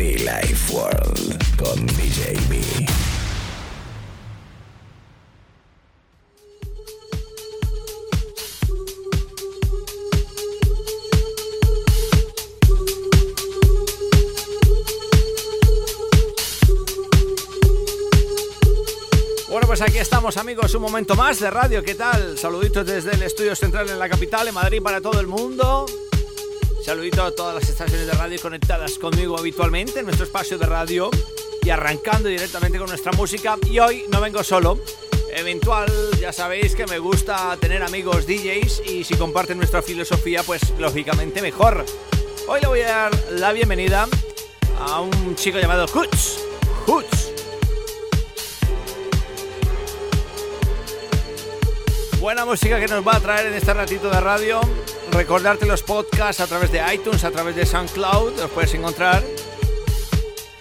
Be Life World con DJ B. Pues aquí estamos amigos, un momento más de radio, ¿qué tal? Saluditos desde el estudio central en la capital, en Madrid para todo el mundo. Saludito a todas las estaciones de radio conectadas conmigo habitualmente en nuestro espacio de radio y arrancando directamente con nuestra música. Y hoy no vengo solo, eventual, ya sabéis que me gusta tener amigos DJs y si comparten nuestra filosofía, pues lógicamente mejor. Hoy le voy a dar la bienvenida a un chico llamado Hoots. Hoots. Buena música que nos va a traer en este ratito de radio. Recordarte los podcasts a través de iTunes, a través de SoundCloud, los puedes encontrar.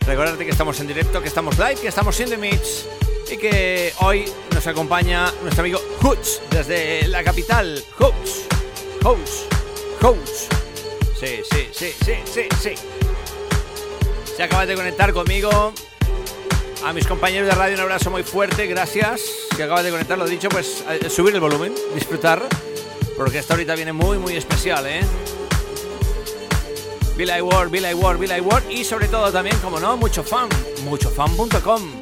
Recordarte que estamos en directo, que estamos live, que estamos in the mix y que hoy nos acompaña nuestro amigo Hoots desde la capital. Hoots, Hoots, Hoots. Sí, sí, sí, sí, sí, sí. Se acaba de conectar conmigo. A mis compañeros de radio un abrazo muy fuerte, gracias. Que acabas de conectar, lo dicho, pues subir el volumen, disfrutar, porque esta ahorita viene muy, muy especial, ¿eh? Bill I Ward, Bill I Bill I y sobre todo también, como no, mucho fan, muchofan.com.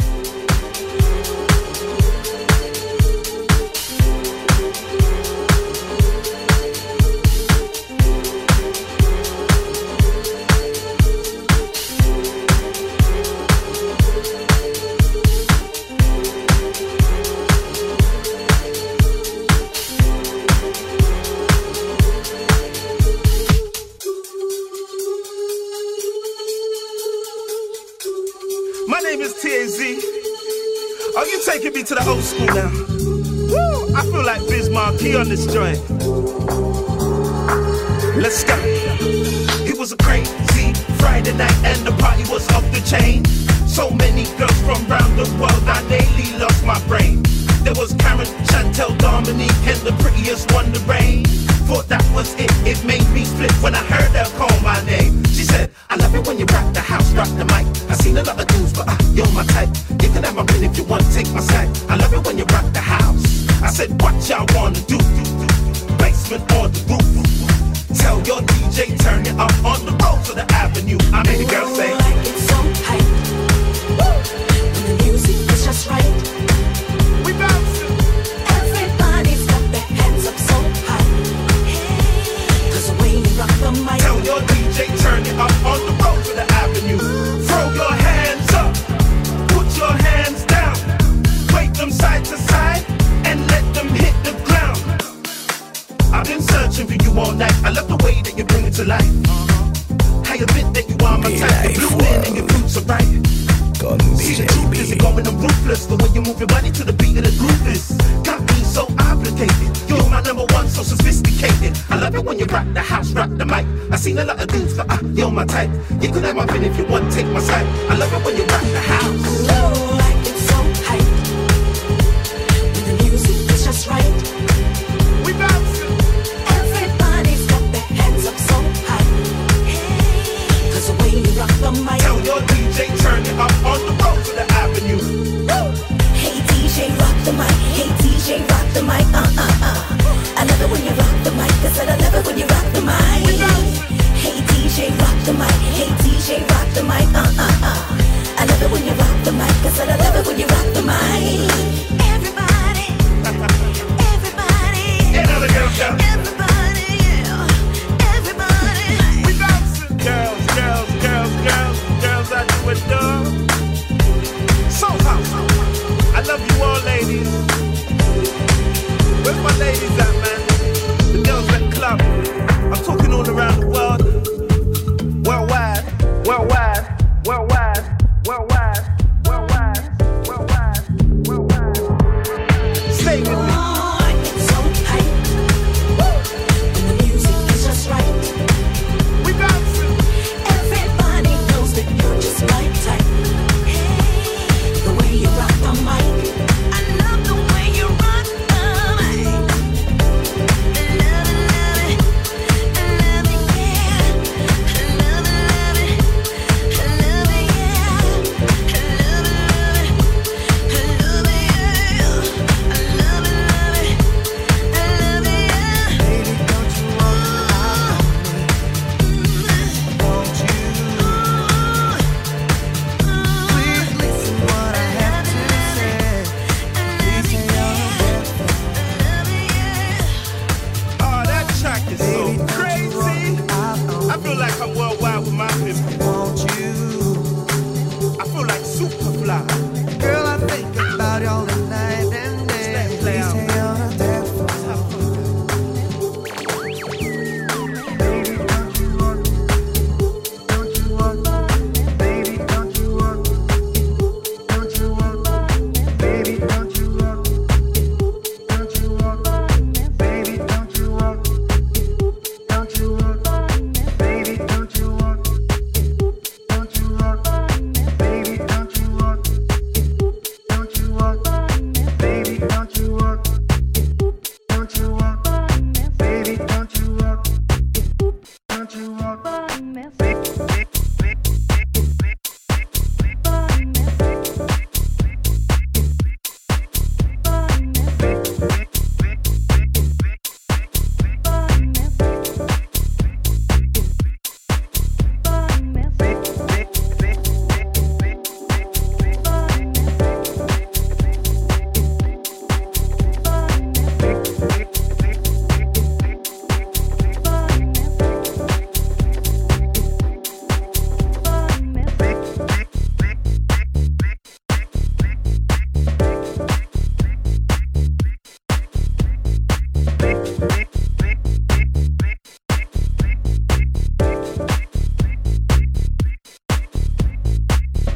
now? Woo! I feel like Biz Marquee on this joint. Let's go. It was a crazy Friday night and the party was off the chain. So many girls from around the world, I daily lost my brain. There was Karen, Chantel, Dominique, and the prettiest one, the rain. Thought that was it, it made me split when I heard her call my name. She said, I love it when you rock the house, rock the mic. I seen a lot of dudes, but uh, you're my type. You can have my ring if you want, take my side. I love it when you rock the house. I said, what y'all wanna do? Basement or the roof? Tell your DJ, turn it up on the road to the avenue. I made the girl say, I admit that you are my type. The life, blue in and your roots are right. See the truth is going and ruthless. The way you move your body to the beat of the groove is Got me so obligated. You're my number one, so sophisticated. I love it when you rock the house, rock the mic. I seen a lot of dudes, but uh, you're my type. You could have my pin if you want, take my side. I love it when you rock the house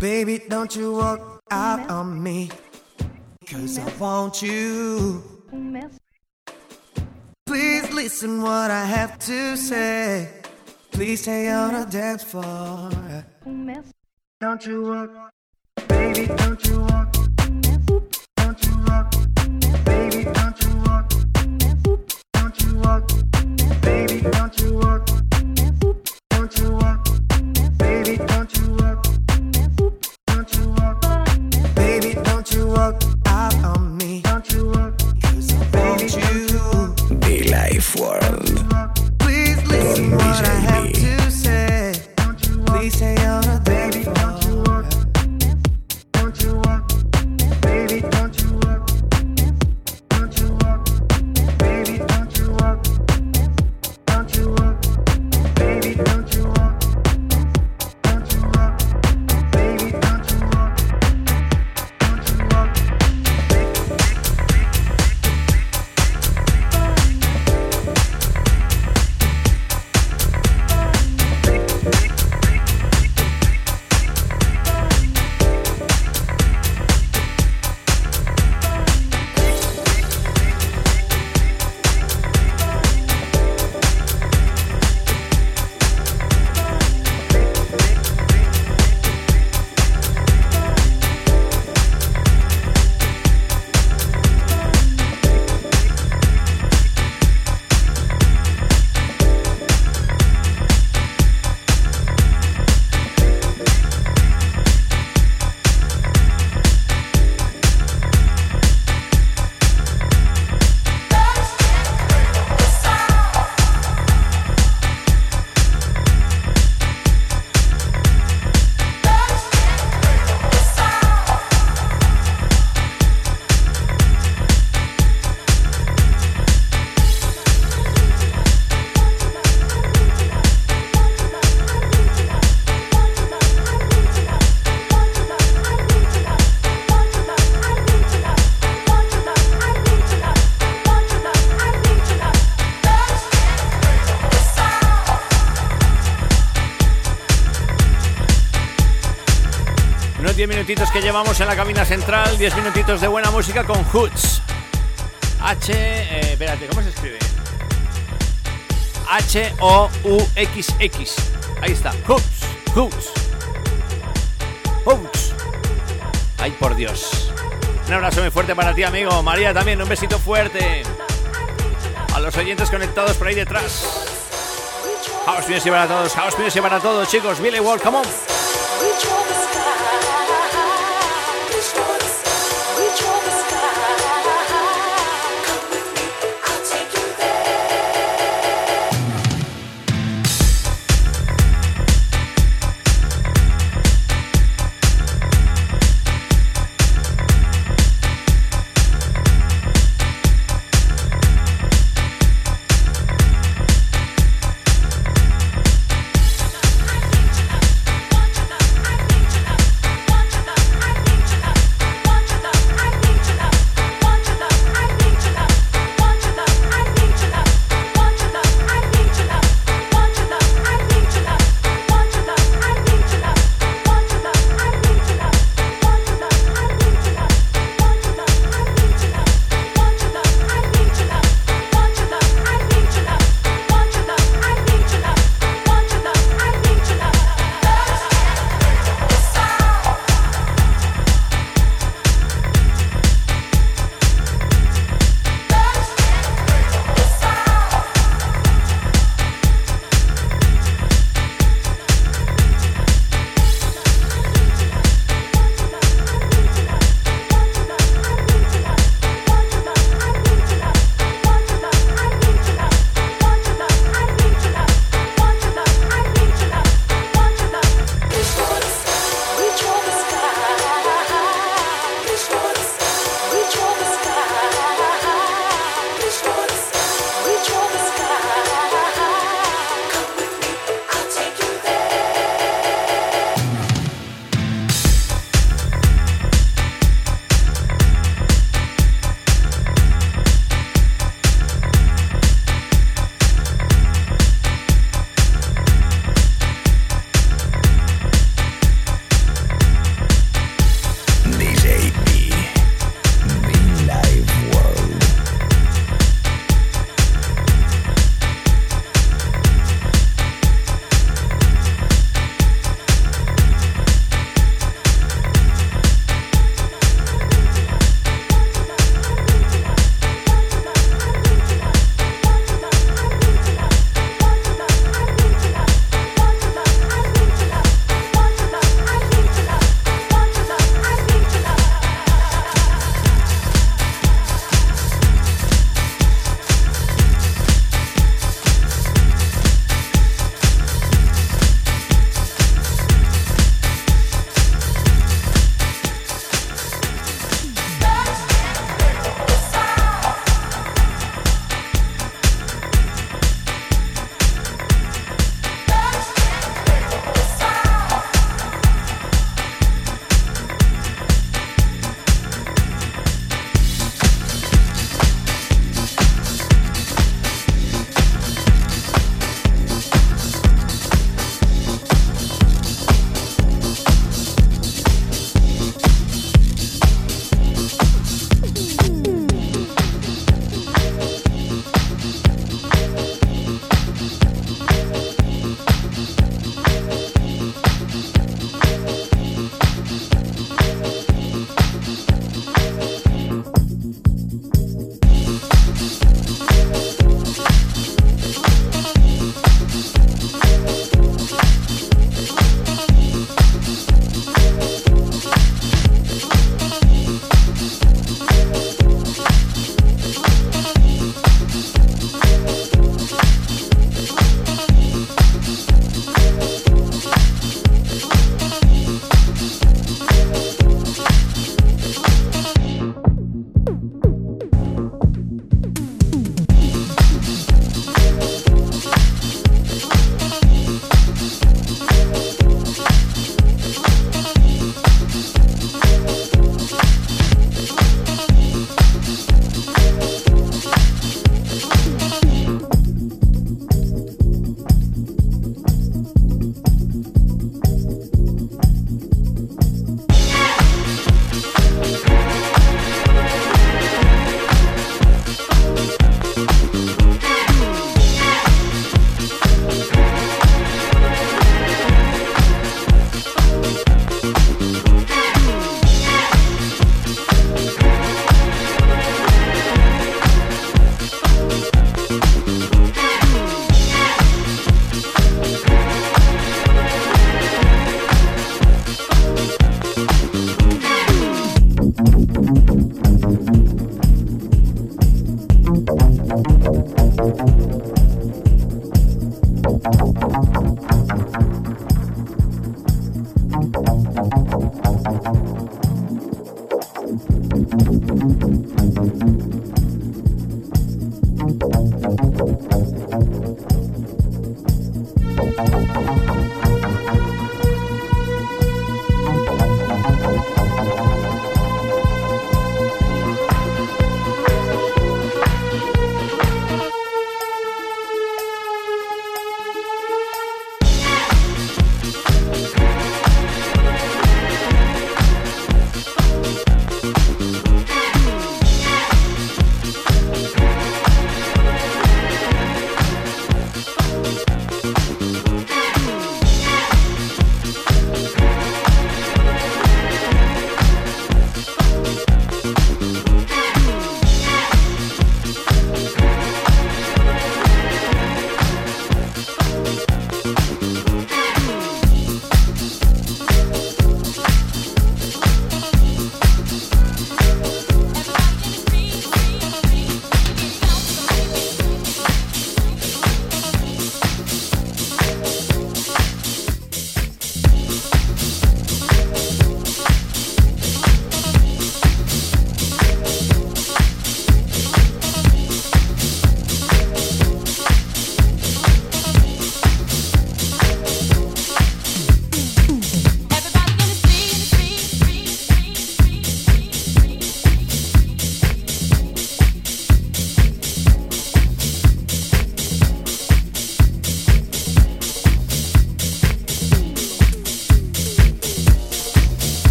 Baby, don't you walk out on me. Cause I want you. Please listen what I have to say. Please stay on the dance floor. Don't you walk, baby, don't you walk. Don't you walk, baby, don't you walk. Don't you walk, baby, don't you walk. Minutitos que llevamos en la cabina central, 10 minutitos de buena música con Hoots. H, eh, espérate, ¿cómo se escribe? H-O-U-X-X. Ahí está, Hoots, Hoots. Hoots. Ay, por Dios. Un abrazo muy fuerte para ti, amigo. María también, un besito fuerte. A los oyentes conectados por ahí detrás. House Music para todos, House Music para todos, chicos. Billy Wall, come on.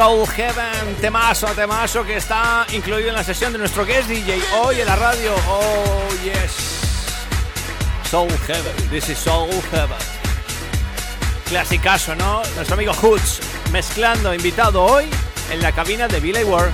Soul Heaven, temazo, temazo que está incluido en la sesión de nuestro guest DJ hoy en la radio. Oh, yes. Soul Heaven, this is Soul Heaven. Clasicazo, ¿no? Nuestro amigo Hoods mezclando, invitado hoy en la cabina de Billy Ward.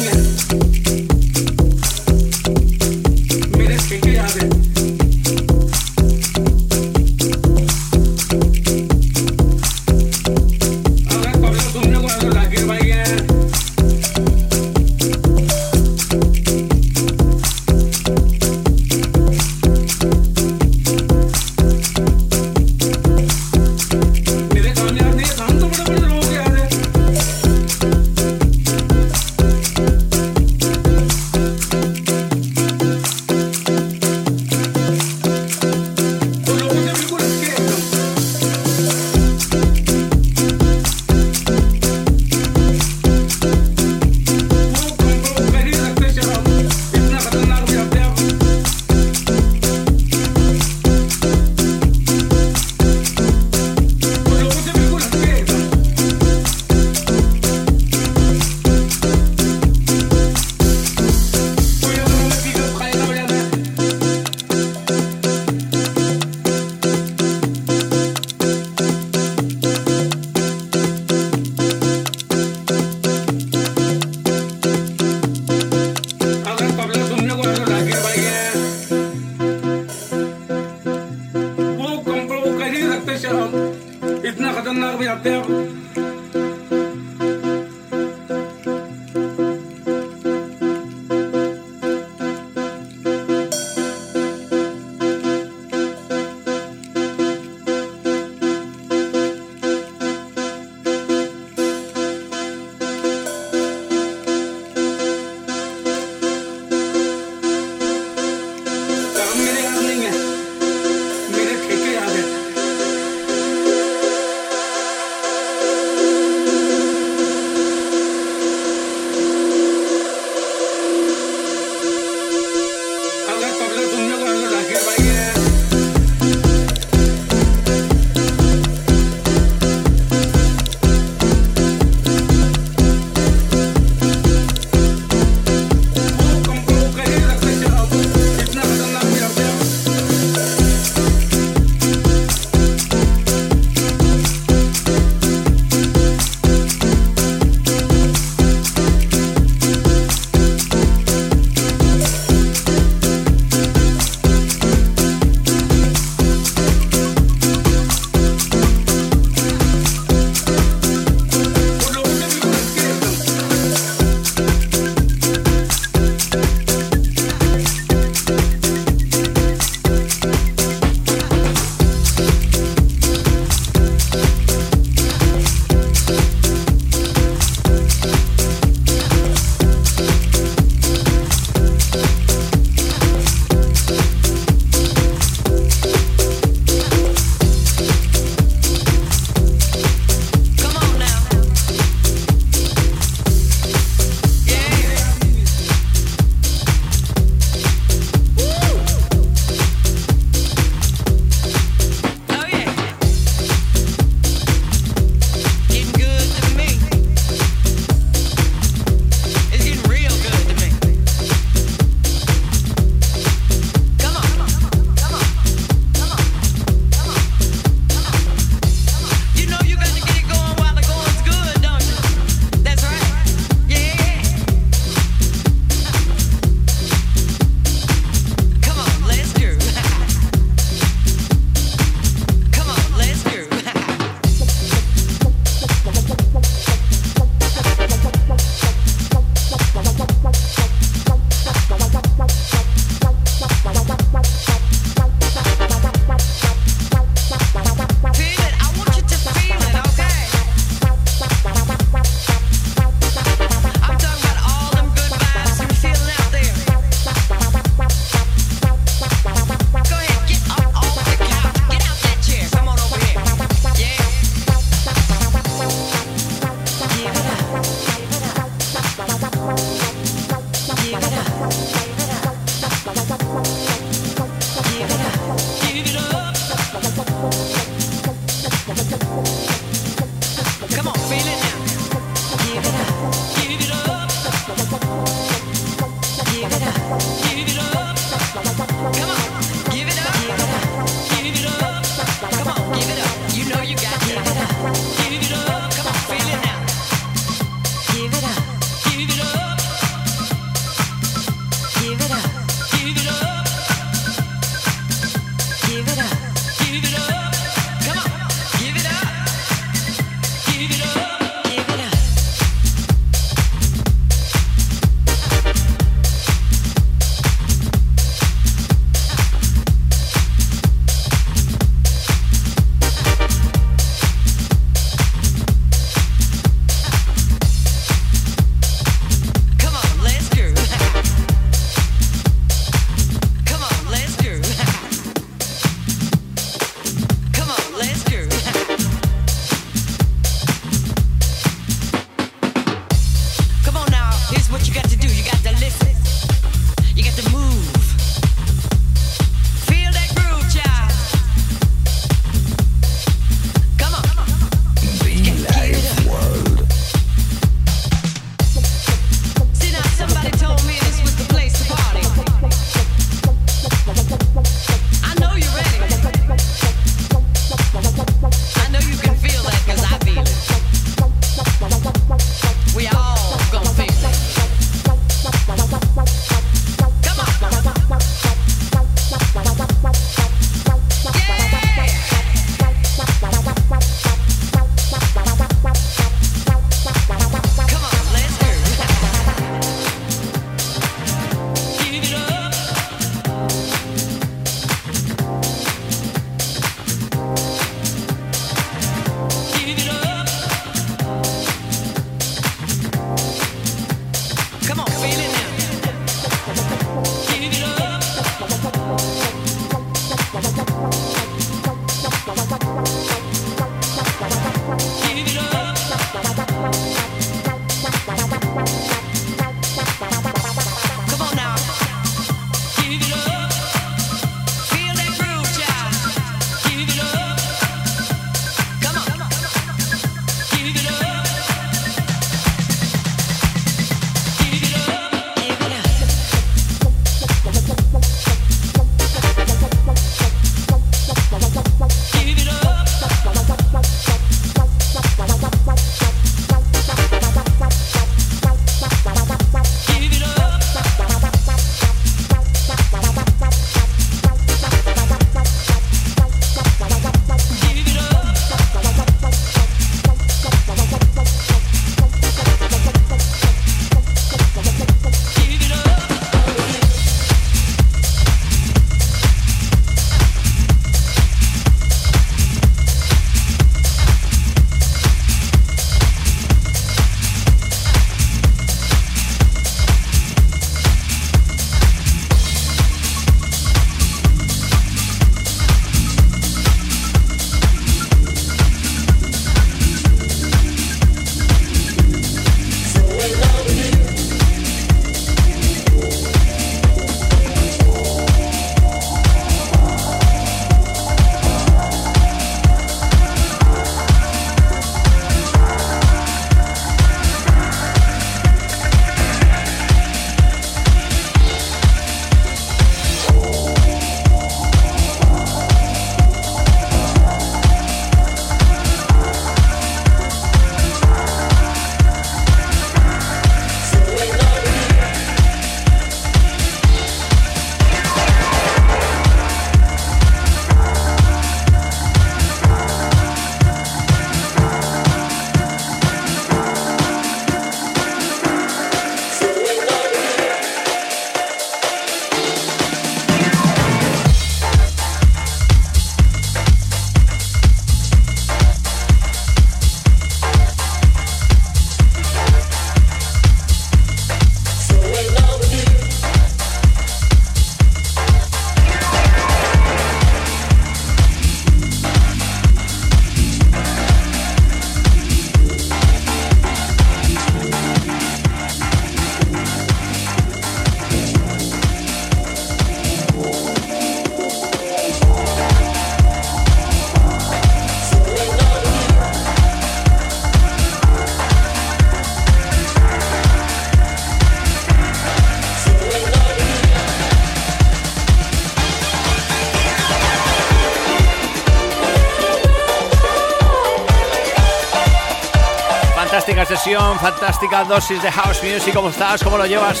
Dosis de house music. ¿Cómo estás? ¿Cómo lo llevas?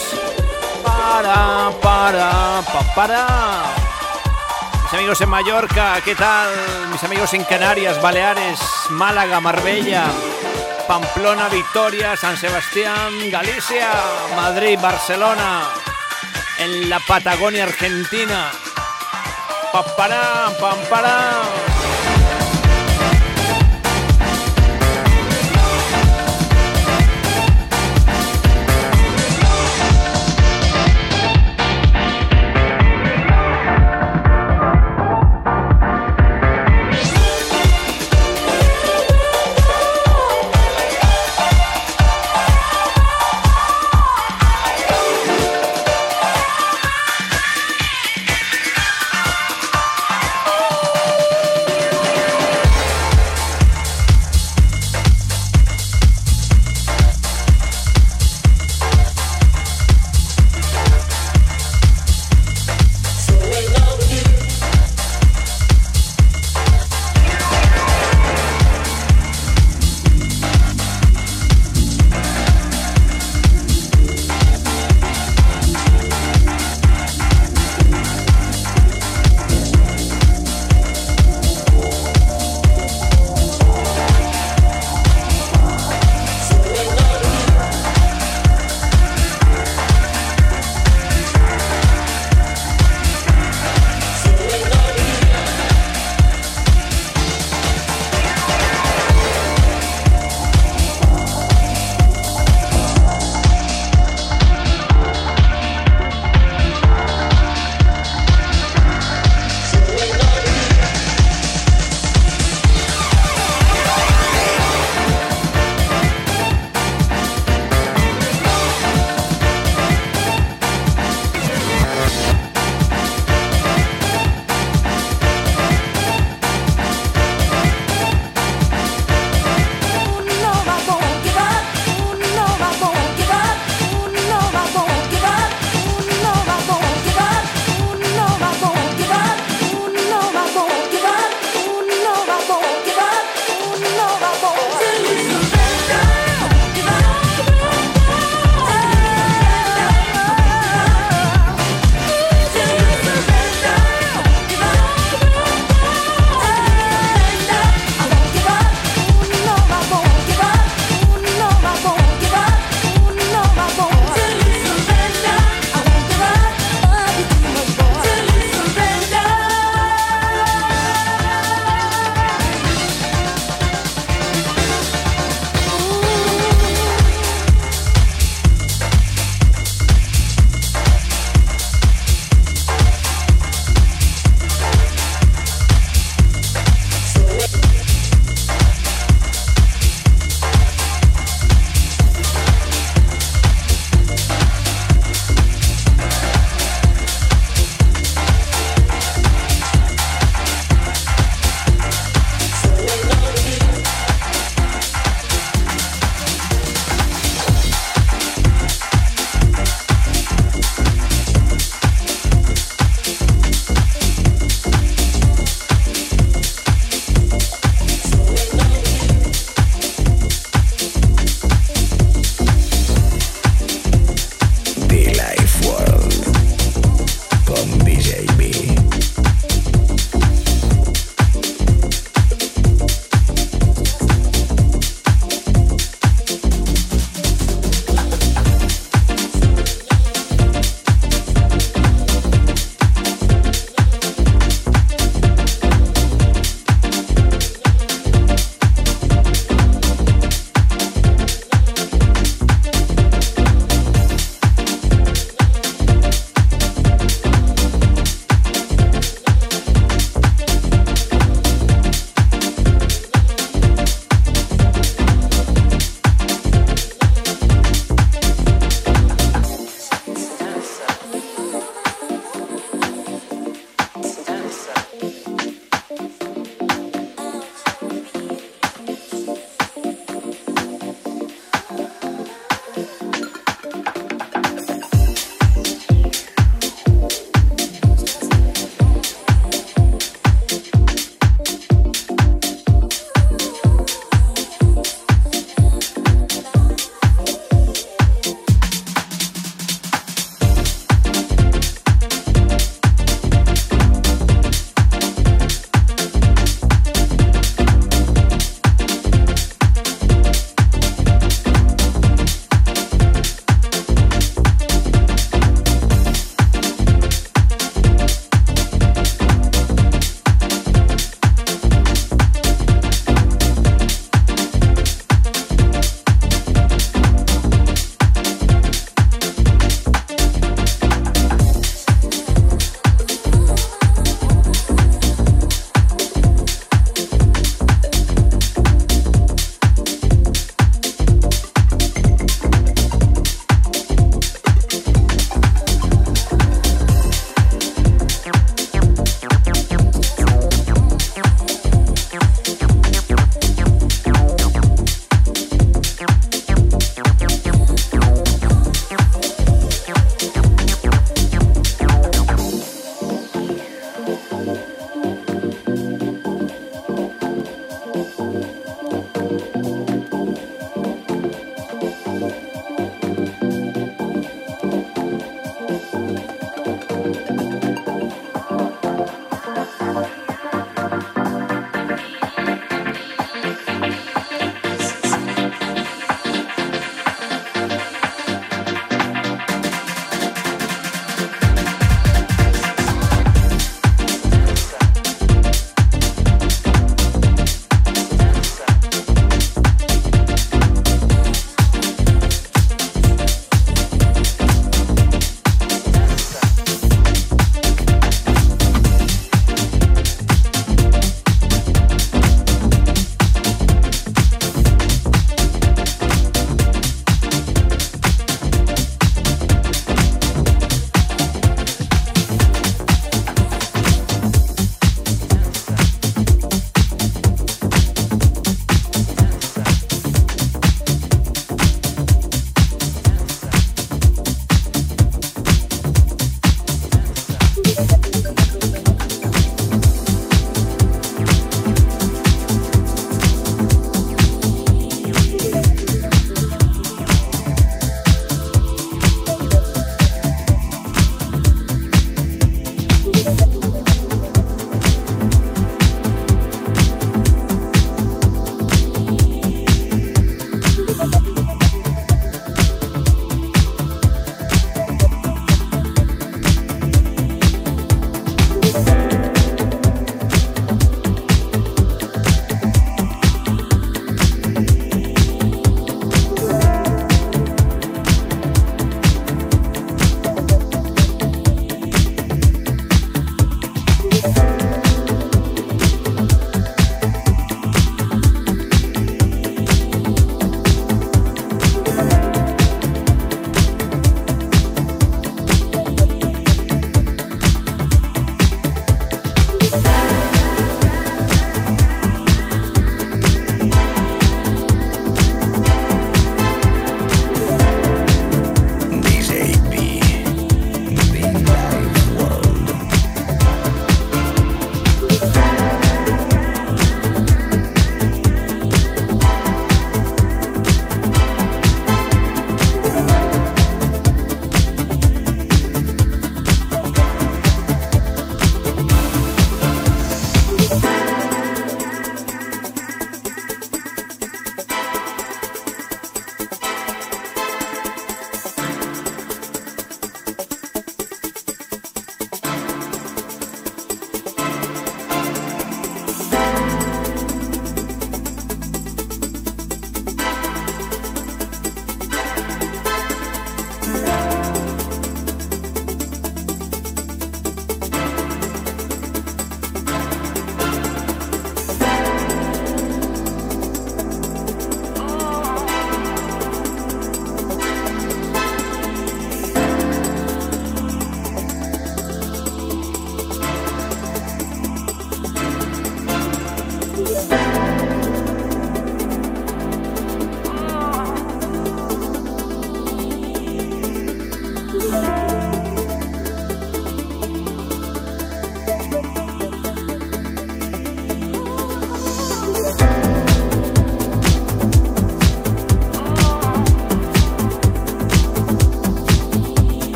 Para, para, pa, para. Mis amigos en Mallorca, ¿qué tal? Mis amigos en Canarias, Baleares, Málaga, Marbella, Pamplona, Vitoria, San Sebastián, Galicia, Madrid, Barcelona, en la Patagonia Argentina. Papará, pam,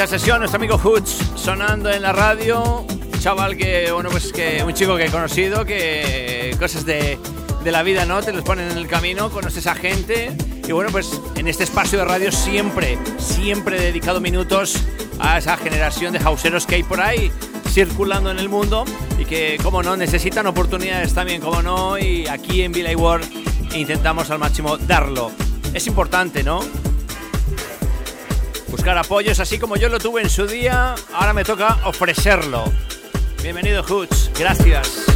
pará. sesión, nuestro amigo Hoots sonando en la radio. Chaval que, bueno, pues que un chico que he conocido, que cosas de, de la vida, ¿no? Te los ponen en el camino, conoces a gente. Y bueno, pues en este espacio de radio siempre, siempre he dedicado minutos a esa generación de houseeros que hay por ahí circulando en el mundo y que, como no, necesitan oportunidades también, como no, y aquí en Villa World intentamos al máximo darlo. Es importante, ¿no? Buscar apoyos, así como yo lo tuve en su día, ahora me toca ofrecerlo. Bienvenido, Hoots, gracias.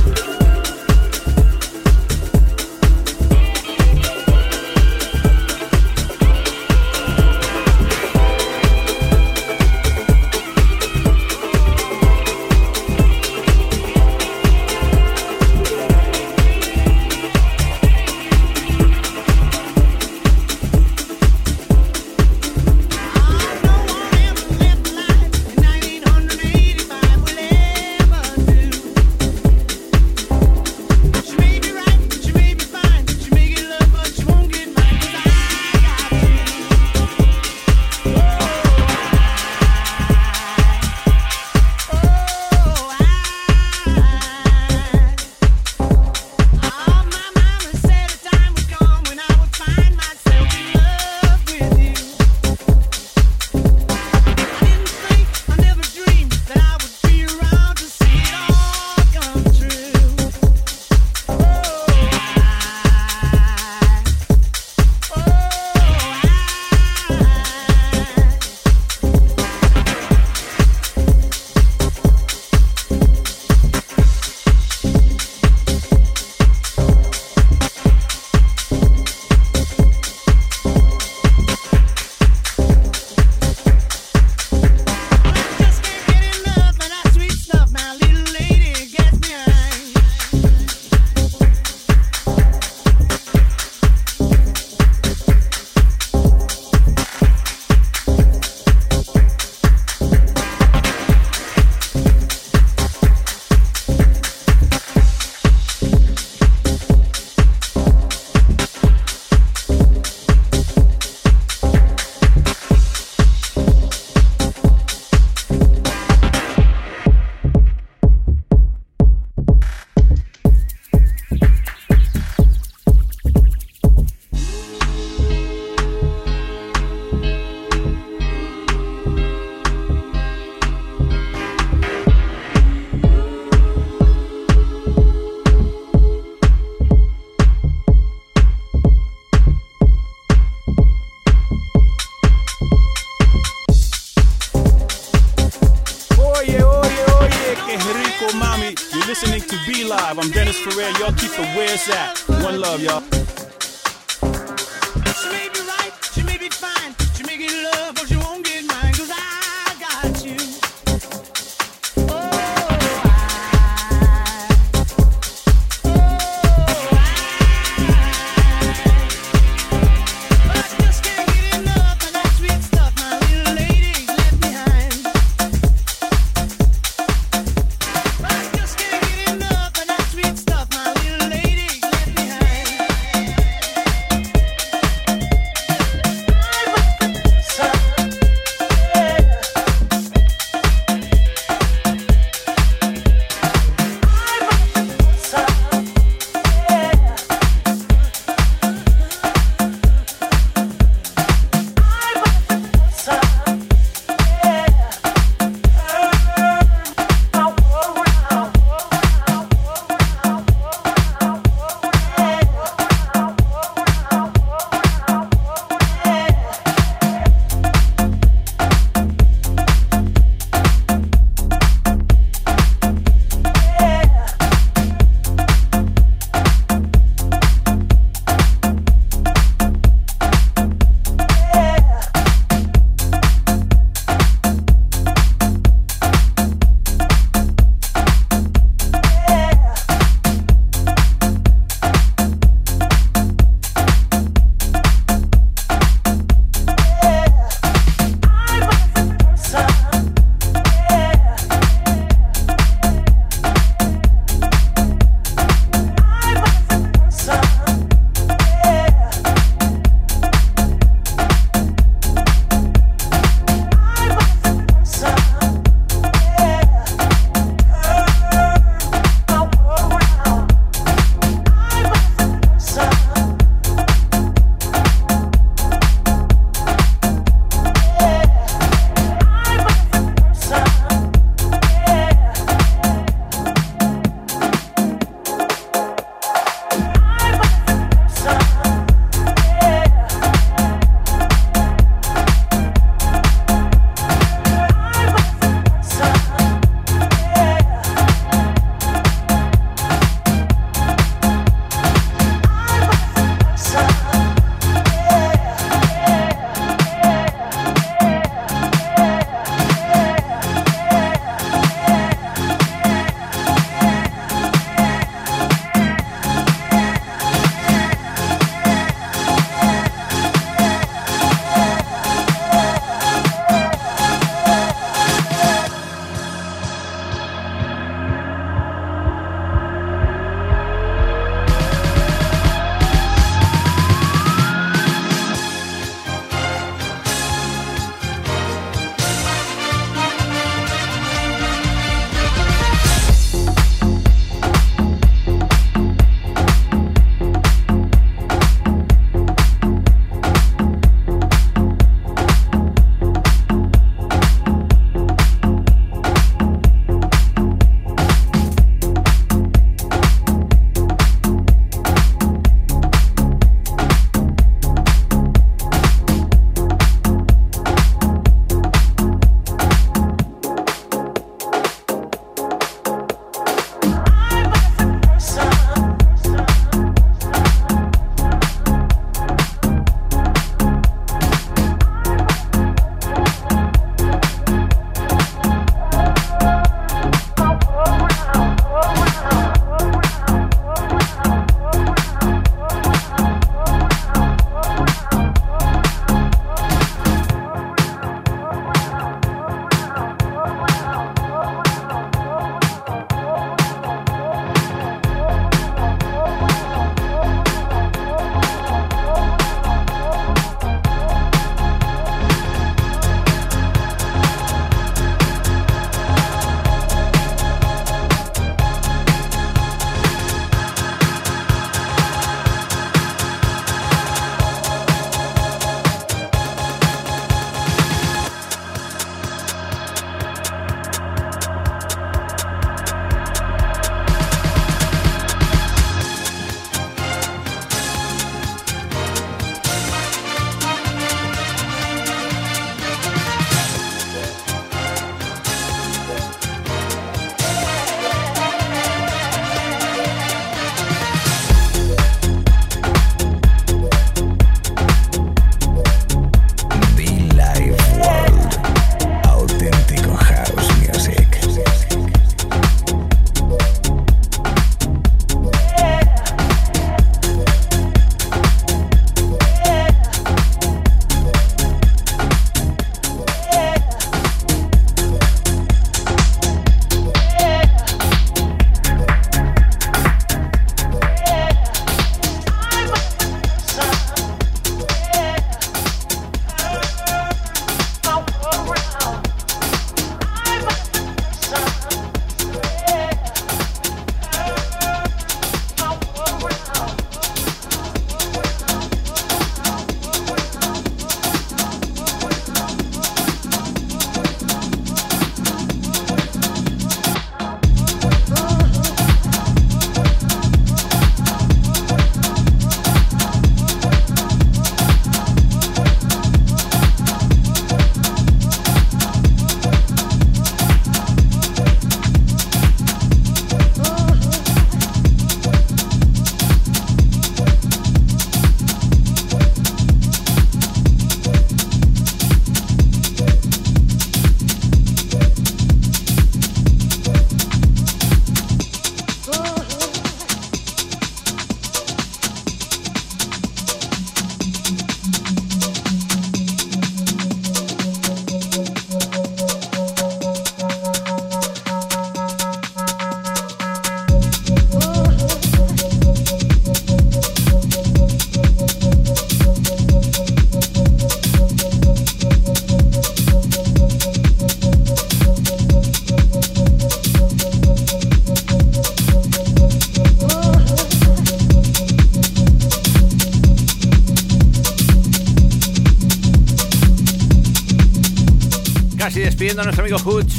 A Hooch.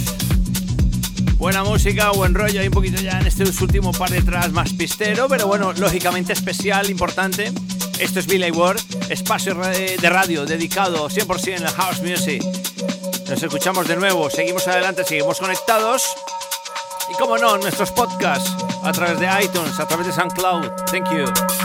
Buena música, buen rollo, hay un poquito ya en este último par de tracks más pistero, pero bueno, lógicamente especial, importante. Esto es Billy Ward, espacio de radio dedicado 100% al house music. Nos escuchamos de nuevo, seguimos adelante, seguimos conectados. Y como no, nuestros podcasts a través de iTunes, a través de SoundCloud. Thank you.